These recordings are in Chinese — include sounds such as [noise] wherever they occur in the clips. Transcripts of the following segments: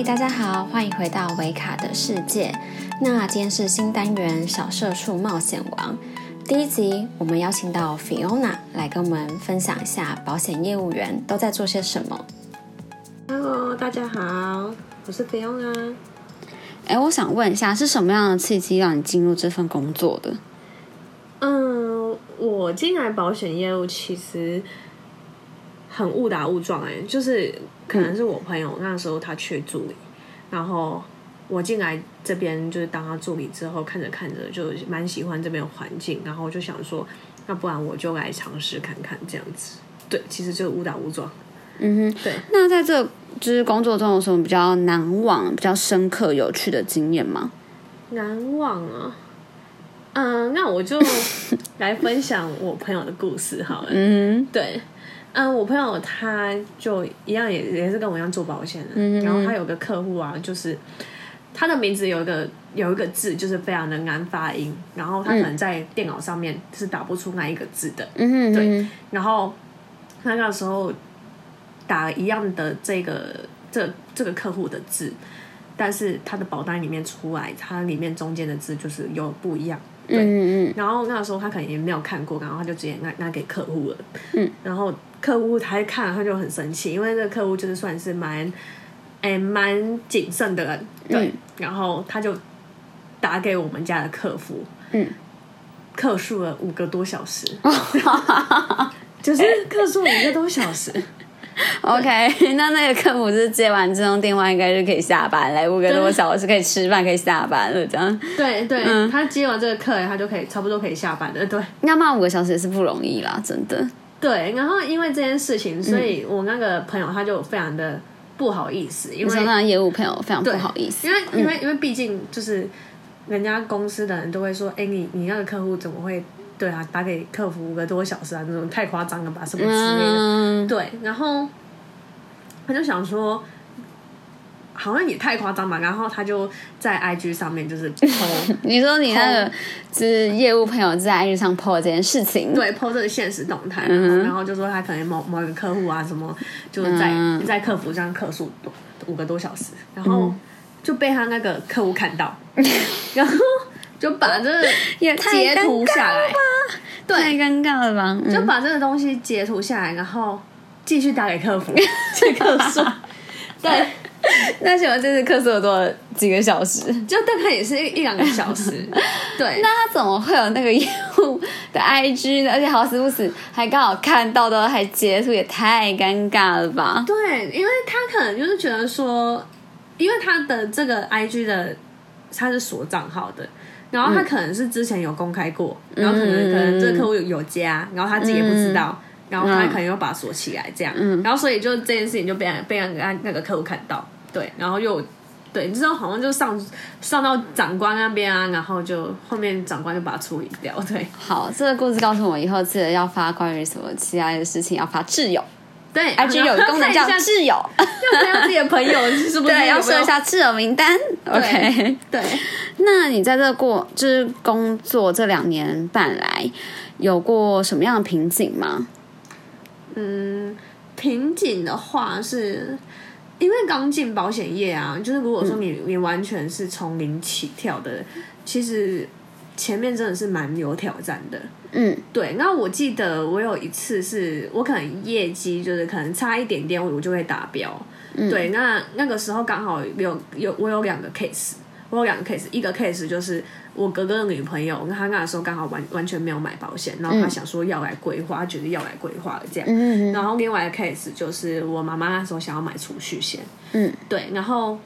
嗨，大家好，欢迎回到维卡的世界。那今天是新单元《小社畜冒险王》第一集，我们邀请到 Fiona 来跟我们分享一下保险业务员都在做些什么。Hello，大家好，我是 Fiona。哎，我想问一下，是什么样的契机让你进入这份工作的？嗯，我进来保险业务其实很误打误撞哎、就是可能是我朋友那时候他缺助理，然后我进来这边就是当他助理之后，看着看着就蛮喜欢这边的环境，然后就想说，那不然我就来尝试看看这样子。对，其实就是误打误撞。嗯哼，对。那在这就是工作中有什么比较难忘、比较深刻、有趣的经验吗？难忘啊。嗯，那我就 [laughs] 来分享我朋友的故事好了。嗯对，嗯，我朋友他就一样也也是跟我一样做保险的，嗯然后他有个客户啊，就是他的名字有一个有一个字就是非常的难发音，然后他可能在电脑上面是打不出那一个字的，嗯哼，对然后他那时候打一样的这个这这个客户的字，但是他的保单里面出来，它里面中间的字就是有不一样。对嗯嗯然后那时候他可能也没有看过，然后他就直接拿拿给客户了。嗯，然后客户他一看他就很生气，因为这个客户就是算是蛮，哎蛮谨慎的人，对。嗯然后他就打给我们家的客服，嗯，客诉了五个多小时，[laughs] 就是客诉五个多小时。[laughs] OK，那那个客服是接完这通电话，应该就可以下班，来五个多小时可以吃饭，可以下班了，这样。对对，嗯他接完这个客人，他就可以差不多可以下班了。对要骂五个小时也是不容易啦，真的。对，然后因为这件事情，所以我那个朋友他就非常的不好意思，因为你说那业务朋友非常不好意思，因为因为因为毕竟就是人家公司的人都会说，哎，你你那个客户怎么会对啊打给客服五个多小时啊？那种太夸张了吧，什么之类的。嗯，对，然后他就想说，好像也太夸张吧，然后他就在 IG 上面就是 [laughs] PO 你说你那个是业务朋友在 IG 上 po 这件事情，对 PO 这个现实动态，嗯然后然后就说他可能某某一个客户啊什么，就是在、嗯。在客服上客诉多五个多小时，然后就被他那个客户看到，然后就把这个 [laughs] 也截图下来，太尴尬了吧？嗯。就把这个东西截图下来，然后继续打给客服去客诉。[laughs] 对，[laughs] 那请问这次客诉有多几个小时？就大概也是一一两个小时。[laughs] 对，那他怎么会有那个业务的 IG 呢？而且好死不死还刚好看到的，还截图，也太尴尬了吧？对，因为他可能就是觉得说，因为他的这个 IG 的他是锁账号的，然后他可能是之前有公开过，然后可能可能这个客户有有加，然后他自己也不知道。然后他可能又把它锁起来，这样，然后所以就这件事情就被被那个那个客户看到，对，然后又对，你知道好像就上上到长官那边啊，然后就后面长官就把它处理掉，对好，这个故事告诉我以后记得要发关于什么其他的事情，要发挚友对，IG 有个功能叫挚友，要看一下自己的朋友是不是对，要设一下挚友名单。OK，对。那你在这过就是工作这两年半来，有过什么样的瓶颈吗？嗯，瓶颈的话是，因为刚进保险业啊，就是如果说你、你完全是从零起跳的，其实前面真的是蛮有挑战的。嗯对，那我记得我有一次是我可能业绩就是可能差一点点，我就会达标。对，那那个时候刚好有有我有两个 case，我有两个 case，一个 case 就是我哥哥的女朋友，跟他那个时候刚好完完全没有买保险，然后他想说要来规划，他觉得要来规划了这样。嗯。然后另外一个 case 就是我妈妈那时候想要买储蓄险，嗯，对，然后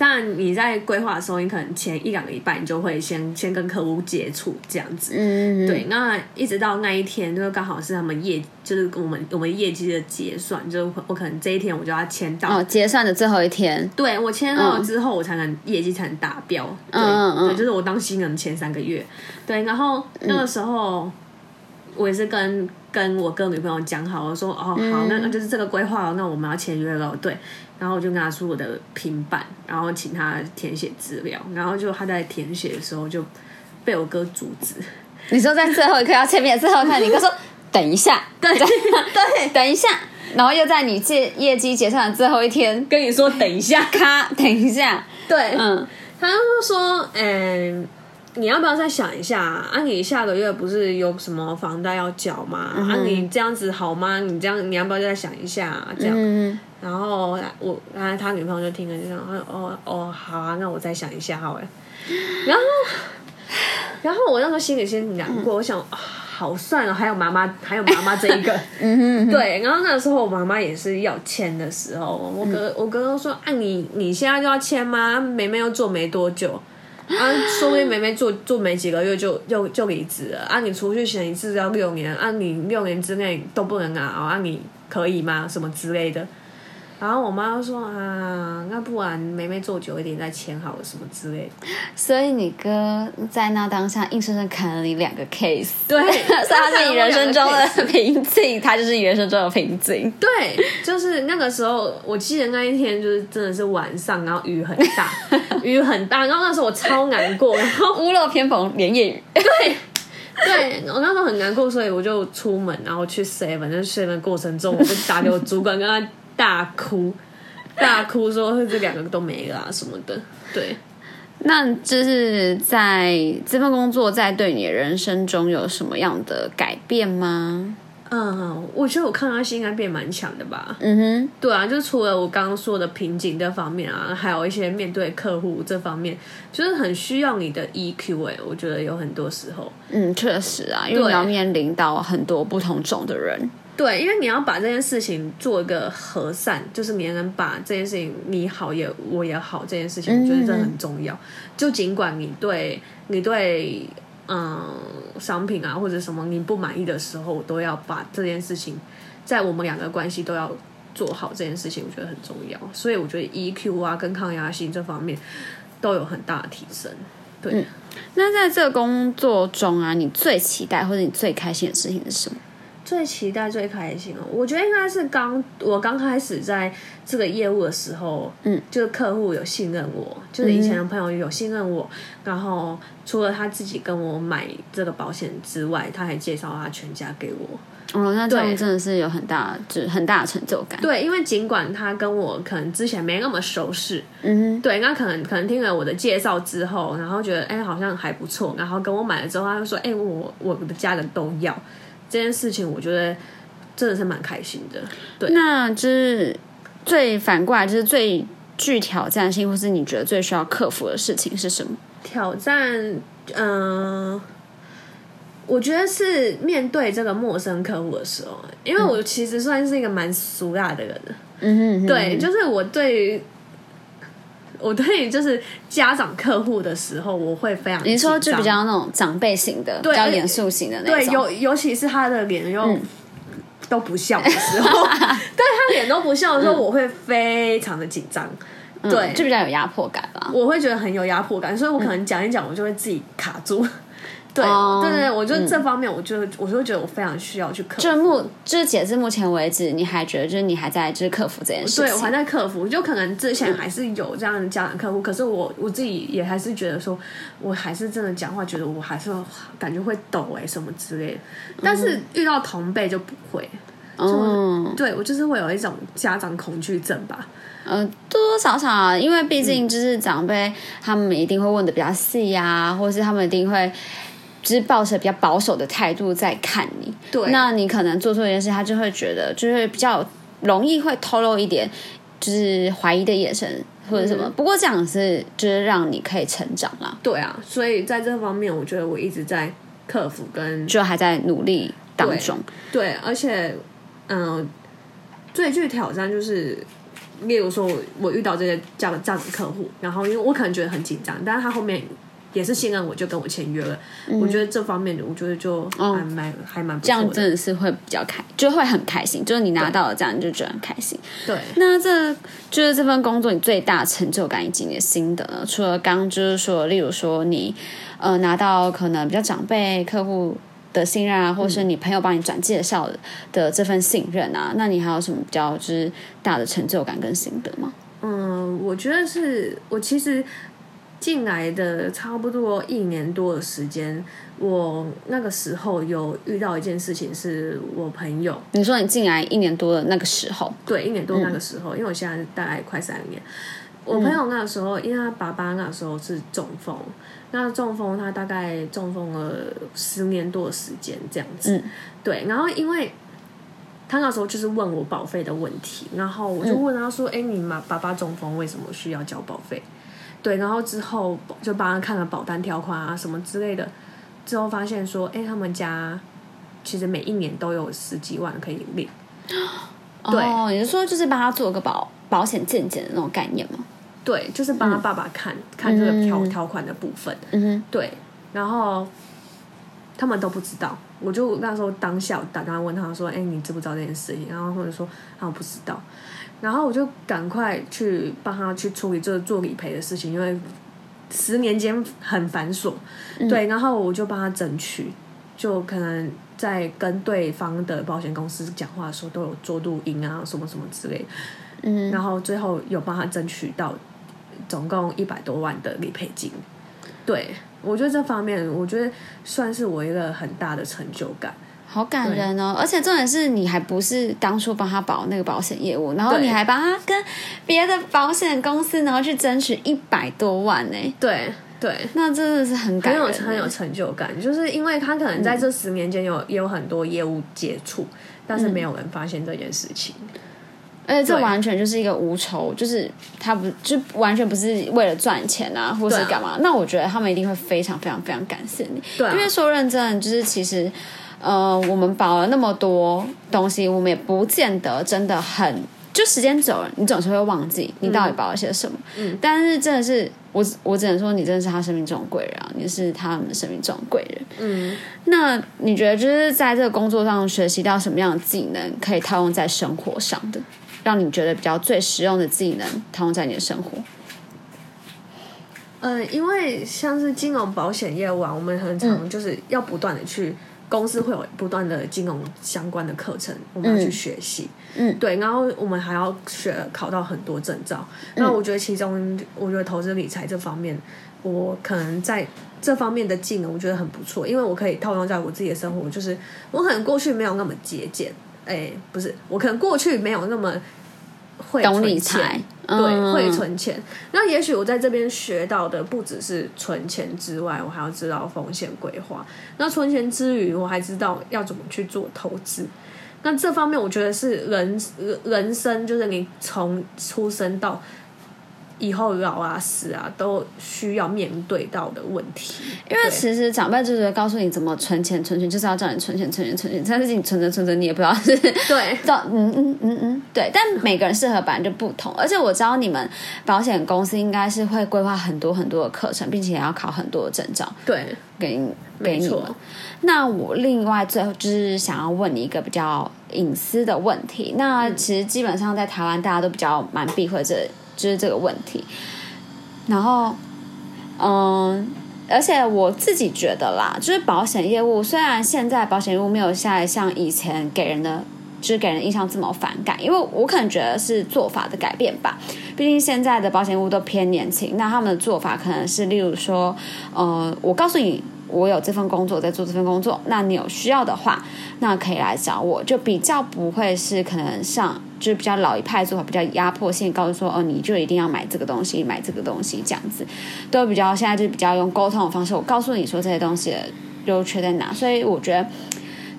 当然你在规划的时候，你可能前一两个礼拜你就会先先跟客户接触这样子，嗯，对，那一直到那一天，就是刚好是他们业，就是我们我们业绩的结算，就是我可能这一天我就要签到，哦，结算的最后一天，对我签到了之后，我才能业绩才能达标，对，嗯嗯嗯。对，就是我当新人前三个月，对，然后那个时候、我也是跟跟我跟女朋友讲好，我说哦好，那那就是这个规划了，那我们要签约了，对，然后我就拿出我的平板，然后请他填写资料，然后就他在填写的时候就被我哥阻止，你说在最后一刻要签名的最后一刻，你哥说 [laughs] 等一下，对对 [laughs] 等一下，然后又在你借业绩结算的最后一天，跟你说等一下，咔，[laughs] 等一下，对，嗯，他就说，嗯、你要不要再想一下啊？你下个月不是有什么房贷要缴吗？嗯啊，你这样子好吗？你这样你要不要再想一下、啊？这样，嗯，然后我，然后他女朋友就听了就说哦哦好啊，那我再想一下好了。然后，[gasps] 然后我那时候心里先难过，我想。啊好算了，还有妈妈，还有妈妈这一个，[laughs] 嗯哼，对。然后那个时候我妈妈也是要签的时候，我哥、我哥哥说：“啊，你你现在就要签吗？梅梅又做没多久，啊，说不定梅梅做做没几个月就就就离职了。啊，你出去选一次要六年，啊，你六年之内都不能熬，啊，你可以吗？什么之类的。”然后我妈就说啊，那不然梅梅做久一点再签好了，什么之类的。所以你哥在那当下硬生生砍了你两个 case，对，[laughs] 所以他是你人生中的瓶颈，他就是你人生中的瓶颈。对，就是那个时候，我记得那一天就是真的是晚上，然后雨很大，雨很大，然后那时候我超难过，然后 [laughs] 屋漏偏逢连夜雨，[laughs] 对我那时候很难过，所以我就出门，然后去 seven，在 seven 过程中，我就打给我主管，跟他大哭，大哭说这两个都没了、啊、什么的，对。那就是在这份工作在对你的人生中有什么样的改变吗？嗯，我觉得我抗压性应该变蛮强的吧。嗯哼，对啊，就除了我刚刚说的瓶颈这方面啊，还有一些面对客户这方面，就是很需要你的 EQ 哎、我觉得有很多时候，嗯，确实啊，因为你要面临到很多不同种的人。对，因为你要把这件事情做一个和善，就是你能把这件事情你好也我也好这件事情，我觉得这很重要。就尽管你对你对嗯商品啊或者什么你不满意的时候，我都要把这件事情在我们两个关系都要做好这件事情，我觉得很重要。所以我觉得 EQ 啊跟抗压性这方面都有很大的提升。对，那在这个工作中啊，你最期待或者你最开心的事情是什么？最期待、最开心哦，我觉得应该是刚我刚开始在这个业务的时候，嗯，就是客户有信任我，就是以前的朋友有信任我，然后除了他自己跟我买这个保险之外，他还介绍他全家给我。哦，那这样真的是有很大，就是很大的成就感。对，因为尽管他跟我可能之前没那么熟识，嗯对，那可能可能听了我的介绍之后，然后觉得哎好像还不错，然后跟我买了之后，他就说哎我我的家人都要这件事情，我觉得真的是蛮开心的。对，，那就是最反过来，就是最具挑战性，或是你觉得最需要克服的事情是什么？挑战，嗯、我觉得是面对这个陌生客户的时候，因为我其实算是一个蛮俗辣的人的，嗯哼对，就是我对于我对于就是家长客户的时候，我会非常你说就比较那种长辈型的，比较严肃型的那对，尤尤其是他的脸又。都不笑的时候，[laughs] 对他脸都不笑的时候，我会非常的紧张，嗯对就比较有压迫感吧。我会觉得很有压迫感，所以我可能讲一讲，我就会自己卡住。对，哦对对对，我觉得这方面，我就我就觉得我非常需要去克服。就目就是截至目前为止，你还觉得就是你还在就是克服这件事情？对，我还在克服，就可能之前还是有这样的家长客户，可是我我自己也还是觉得说，我还是真的讲话，觉得我还是感觉会抖哎、什么之类的，但是遇到同辈就不会。嗯，对我就是会有一种家长恐惧症吧。呃，多多少少啊，因为毕竟就是长辈，他们一定会问的比较细呀、或者是他们一定会。就是抱着比较保守的态度在看你，对那你可能做错一件事，他就会觉得就是比较容易会透露一点就是怀疑的眼神或者什么。嗯不过这样是就是让你可以成长啦，对啊，所以在这方面，我觉得我一直在克服跟就还在努力当中。对，而且，嗯、最具挑战就是，例如说我我遇到这些这样这样的客户，然后因为我可能觉得很紧张，但是他后面也是信任我，就跟我签约了。我觉得这方面的，我觉得就还蛮、还蛮不错这样的。真的是会比较开，就会很开心。就是你拿到了这样，你就觉得很开心。对，那这就是这份工作你最大的成就感以及你的心得呢？除了刚刚就是说，例如说你呃拿到可能比较长辈客户的信任啊，或是你朋友帮你转介绍的的这份信任啊，那你还有什么比较就是大的成就感跟心得吗？嗯，我觉得是我其实进来的差不多一年多的时间，我那个时候有遇到一件事情，是我朋友你说你进来一年多的那个时候，对一年多那个时候，因为我现在大概快三年。我朋友那个时候，因为他爸爸那个时候是中风，那中风他大概中风了十年多的时间这样子。嗯对，然后因为他那时候就是问我保费的问题，然后我就问他说：“哎、你妈爸爸中风为什么需要交保费？”对，然后之后就帮他看了保单条款啊什么之类的，之后发现说：“哎、他们家其实每一年都有十几万可以领。”对哦，你是说就是帮他做个保保险健检的那种概念吗？对，就是帮他爸爸看、看这个条条款的部分。嗯哼，对，然后他们都不知道，我就那时候当下打电话问他说：“哎、你知不知道这件事情？”然后或者说啊，我不知道，然后我就赶快去帮他去处理这个做理赔的事情，因为十年间很繁琐，对，然后我就帮他争取，就可能在跟对方的保险公司讲话的时候都有做录音啊，什么什么之类的，嗯，然后最后有帮他争取到总共一百多万的理赔金。对我觉得这方面，我觉得算是我一个很大的成就感。好感人哦！而且重点是你还不是当初帮他保那个保险业务，然后你还帮他跟别的保险公司，然后去争取一百多万呢，对对，那真的是很很感人。很有成就感，就是因为他可能在这十年间有、也有很多业务接触，但是没有人发现这件事情。而且这完全就是一个无仇，就是他不就完全不是为了赚钱啊，或是干嘛？那我觉得他们一定会非常非常非常感谢你，对啊。因为说认真，就是其实呃，我们保了那么多东西，我们也不见得真的很。就时间久了，你总是会忘记你到底保了些什么。嗯，但是真的是我，我只能说你真的是他生命中的贵人啊，你是他们生命中的贵人。嗯，那你觉得就是在这个工作上学习到什么样的技能可以套用在生活上的，让你觉得比较最实用的技能套用在你的生活？呃，因为像是金融保险业务啊，我们很常就是要不断的去。公司会有不断的金融相关的课程，我们要去学习。嗯对，然后我们还要学考到很多证照。那我觉得其中，我觉得投资理财这方面，我可能在这方面的技能，我觉得很不错，因为我可以套用在我自己的生活。就是我可能过去没有那么节俭，哎，不是，我可能过去没有那么会懂存钱理财，对，嗯会存钱。那也许我在这边学到的不只是存钱之外，我还要知道风险规划。那存钱之余，我还知道要怎么去做投资。那这方面，我觉得是人人生，就是你从出生到以后老啊死啊，都需要面对到的问题。因为其实长辈就是会告诉你怎么存钱，存钱就是要叫你存钱，存钱，存钱。但是你存着存着，你也不知道是对到嗯嗯嗯嗯，对。但每个人适合本来就不同，而且我知道你们保险公司应该是会规划很多很多的课程，并且也要考很多的证照对，给你给你们。那我另外最后就是想要问你一个比较隐私的问题。那其实基本上在台湾大家都比较蛮避讳这就是这个问题。然后，嗯，而且我自己觉得啦，就是保险业务虽然现在保险业务没有现在像以前给人的。就是给人印象这么反感，因为我可能觉得是做法的改变吧。毕竟现在的保险业务都偏年轻，那他们的做法可能是，例如说，呃，我告诉你，我有这份工作，在做这份工作，那你有需要的话，那可以来找我，就比较不会是可能像就是比较老一派做法，比较压迫性，告诉说哦，你就一定要买这个东西，买这个东西这样子，都比较现在就比较用沟通的方式，我告诉你说这些东西的优缺在哪，所以我觉得。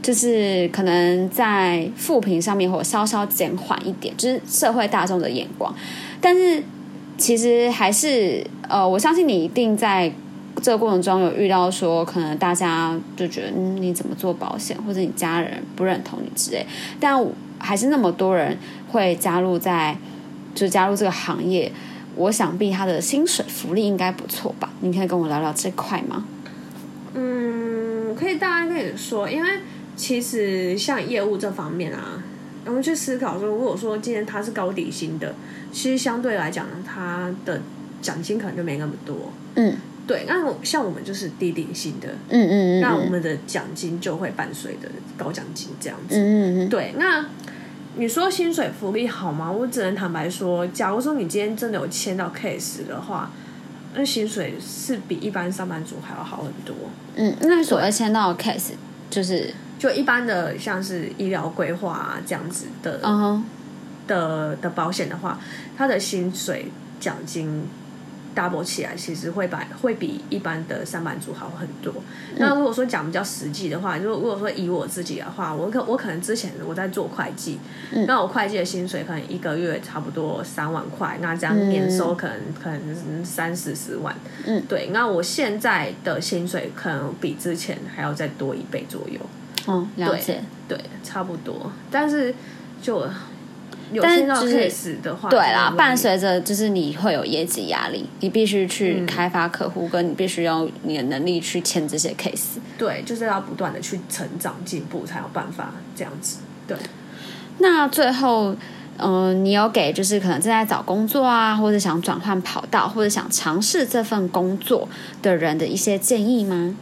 就是可能在负评上面或稍稍减缓一点，就是社会大众的眼光，但是其实还是呃，我相信你一定在这个过程中有遇到说，可能大家就觉得嗯你怎么做保险，或者你家人不认同你之类，但还是那么多人会加入在就是加入这个行业，我想必他的薪水福利应该不错吧？你可以跟我聊聊这块吗？嗯，可以大概跟你说，因为其实像业务这方面啊，我们去思考说，如果说今天他是高底薪的，其实相对来讲，他的奖金可能就没那么多。嗯对，那我像我们就是低定薪的，嗯嗯嗯，那我们的奖金就会伴随的高奖金这样子。嗯嗯嗯对，那你说薪水福利好吗？我只能坦白说，假如说你今天真的有签到 case 的话，那薪水是比一般上班族还要好很多。嗯，那所谓签到的 case 就是就一般的像是医疗规划啊这样子的，嗯哼，的的保险的话，它的薪水奖金 double 起来，其实会把会比一般的上班族好很多。那如果说讲比较实际的话，如果如果说以我自己的话，我可我可能之前我在做会计，那我会计的薪水可能一个月差不多三万块，那这样年收可能可能三四十万。嗯，对。那我现在的薪水可能比之前还要再多一倍左右。嗯，了解。对，差不多。但是就有但是就是 case 的话，对啦，伴随着就是你会有业绩压力，你必须去开发客户，跟你必须要你的能力去签这些 case。对，就是要不断的去成长进步，才有办法这样子。对，那最后，嗯、你有给就是可能正在找工作啊，或者想转换跑道，或者想尝试这份工作的人的一些建议吗？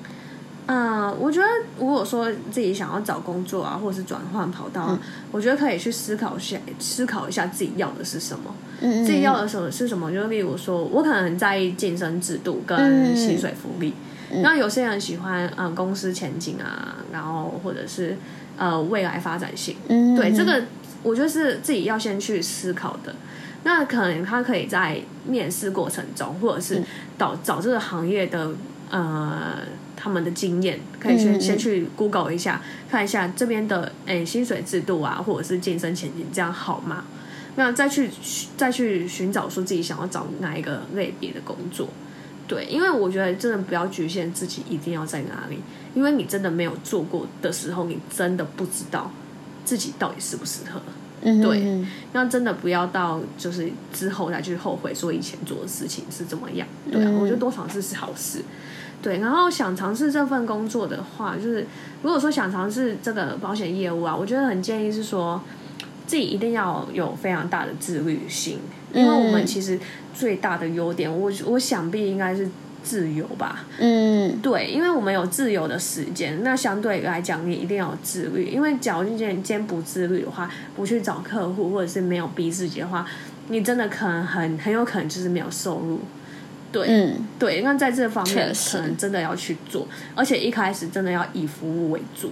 嗯，我觉得如果说自己想要找工作啊，或者是转换跑道啊，我觉得可以去思考一下，思考一下自己要的是什么。嗯自己要的什么是什么？就例如说，我可能很在意晋升制度跟嗯薪水福利。那有些人喜欢嗯公司前景啊，然后或者是呃未来发展性。嗯对，这个我觉得是自己要先去思考的。那可能他可以在面试过程中，或者是找找这个行业的呃他们的经验，可以先、先去 Google 一下，看一下这边的诶薪水制度啊，或者是晋升前景，这样好吗？那再去再去寻找说自己想要找哪一个类别的工作。对，因为我觉得真的不要局限自己一定要在哪里，因为你真的没有做过的时候，你真的不知道自己到底适不适合。嗯对嗯那真的不要到就是之后再去后悔说以前做的事情是怎么样。对啊，嗯我觉得多尝试是好事。对，然后想尝试这份工作的话，就是如果说想尝试这个保险业务啊，我觉得很建议是说自己一定要有非常大的自律性，因为我们嗯其实最大的优点，我我想必应该是自由吧。嗯对，因为我们有自由的时间，那相对来讲，你一定要有自律。因为假如你今天今天不自律的话，不去找客户，或者是没有逼自己的话，你真的可能很很有可能就是没有收入。对，嗯对，那在这方面可能真的要去做，而且一开始真的要以服务为主。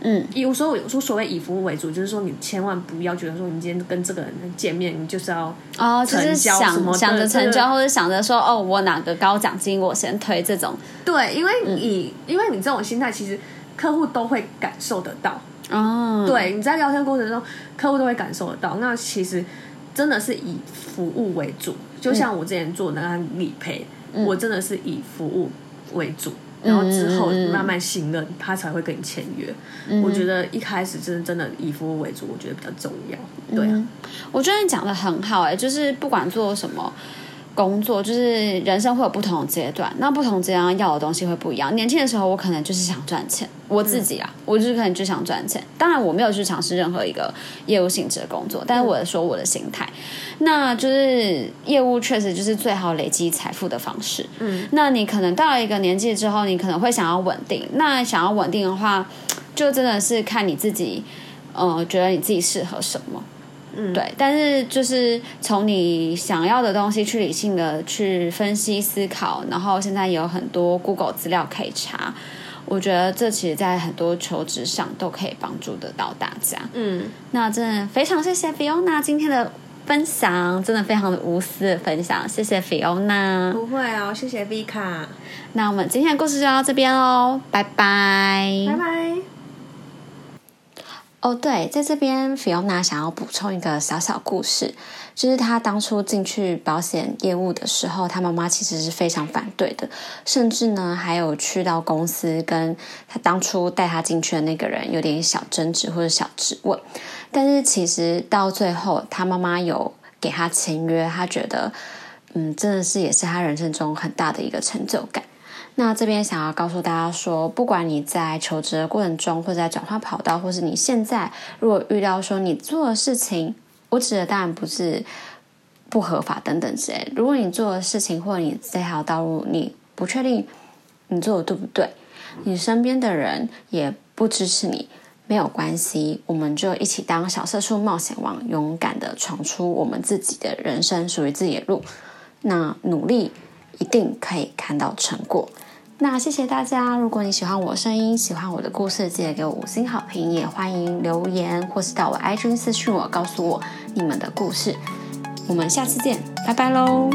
嗯有时候有说所谓以服务为主，就是说你千万不要觉得说你今天跟这个人见面，你就是要哦，就是想想着成交，或者想着说哦，我哪个高奖金我先推这种对，因为嗯你、因为你这种心态，其实客户都会感受得到。哦，对，你在聊天过程中，客户都会感受得到。那其实真的是以服务为主，就像我之前做的那个理赔，我真的是以服务为主。然后之后慢慢信任，他才会跟你签约。我觉得一开始真的真的以服务为主，我觉得比较重要。对啊，我觉得你讲的很好哎、就是不管做什么工作，就是人生会有不同的阶段，那不同阶段要的东西会不一样。年轻的时候，我可能就是想赚钱，我自己啊，我就是可能就想赚钱。当然，我没有去尝试任何一个业务性质的工作，但是我说我的心态，那就是业务确实就是最好累积财富的方式。嗯，那你可能到了一个年纪之后，你可能会想要稳定。那想要稳定的话，就真的是看你自己，呃，觉得你自己适合什么。嗯，对，但是就是从你想要的东西去理性的去分析思考，然后现在有很多 Google 资料可以查，我觉得这其实在很多求职上都可以帮助得到大家。嗯，那真的非常谢谢 Fiona 今天的分享，真的非常的无私的分享，谢谢 Fiona。不会哦，谢谢 Vika，那我们今天的故事就到这边喽，拜拜。拜拜。哦，对，在这边，Fiona 想要补充一个小小故事，就是她当初进去保险业务的时候，她妈妈其实是非常反对的，甚至呢还有去到公司跟她当初带她进去的那个人有点小争执或者小质问，但是其实到最后，她妈妈有给她签约，她觉得，嗯，真的是也是她人生中很大的一个成就感。那这边想要告诉大家说，不管你在求职的过程中，或者在转换跑道，或是你现在如果遇到说你做的事情，我指的当然不是不合法等等之类。如果你做的事情或者你这条道路你不确定你做的对不对，你身边的人也不支持你，没有关系，我们就一起当小色畜冒险王，勇敢的闯出我们自己的人生，属于自己的路。那努力。一定可以看到成果。那谢谢大家，如果你喜欢我声音，喜欢我的故事，记得给我五星好评，也欢迎留言或是到我 IG 私讯我，告诉我你们的故事。我们下次见，拜拜喽。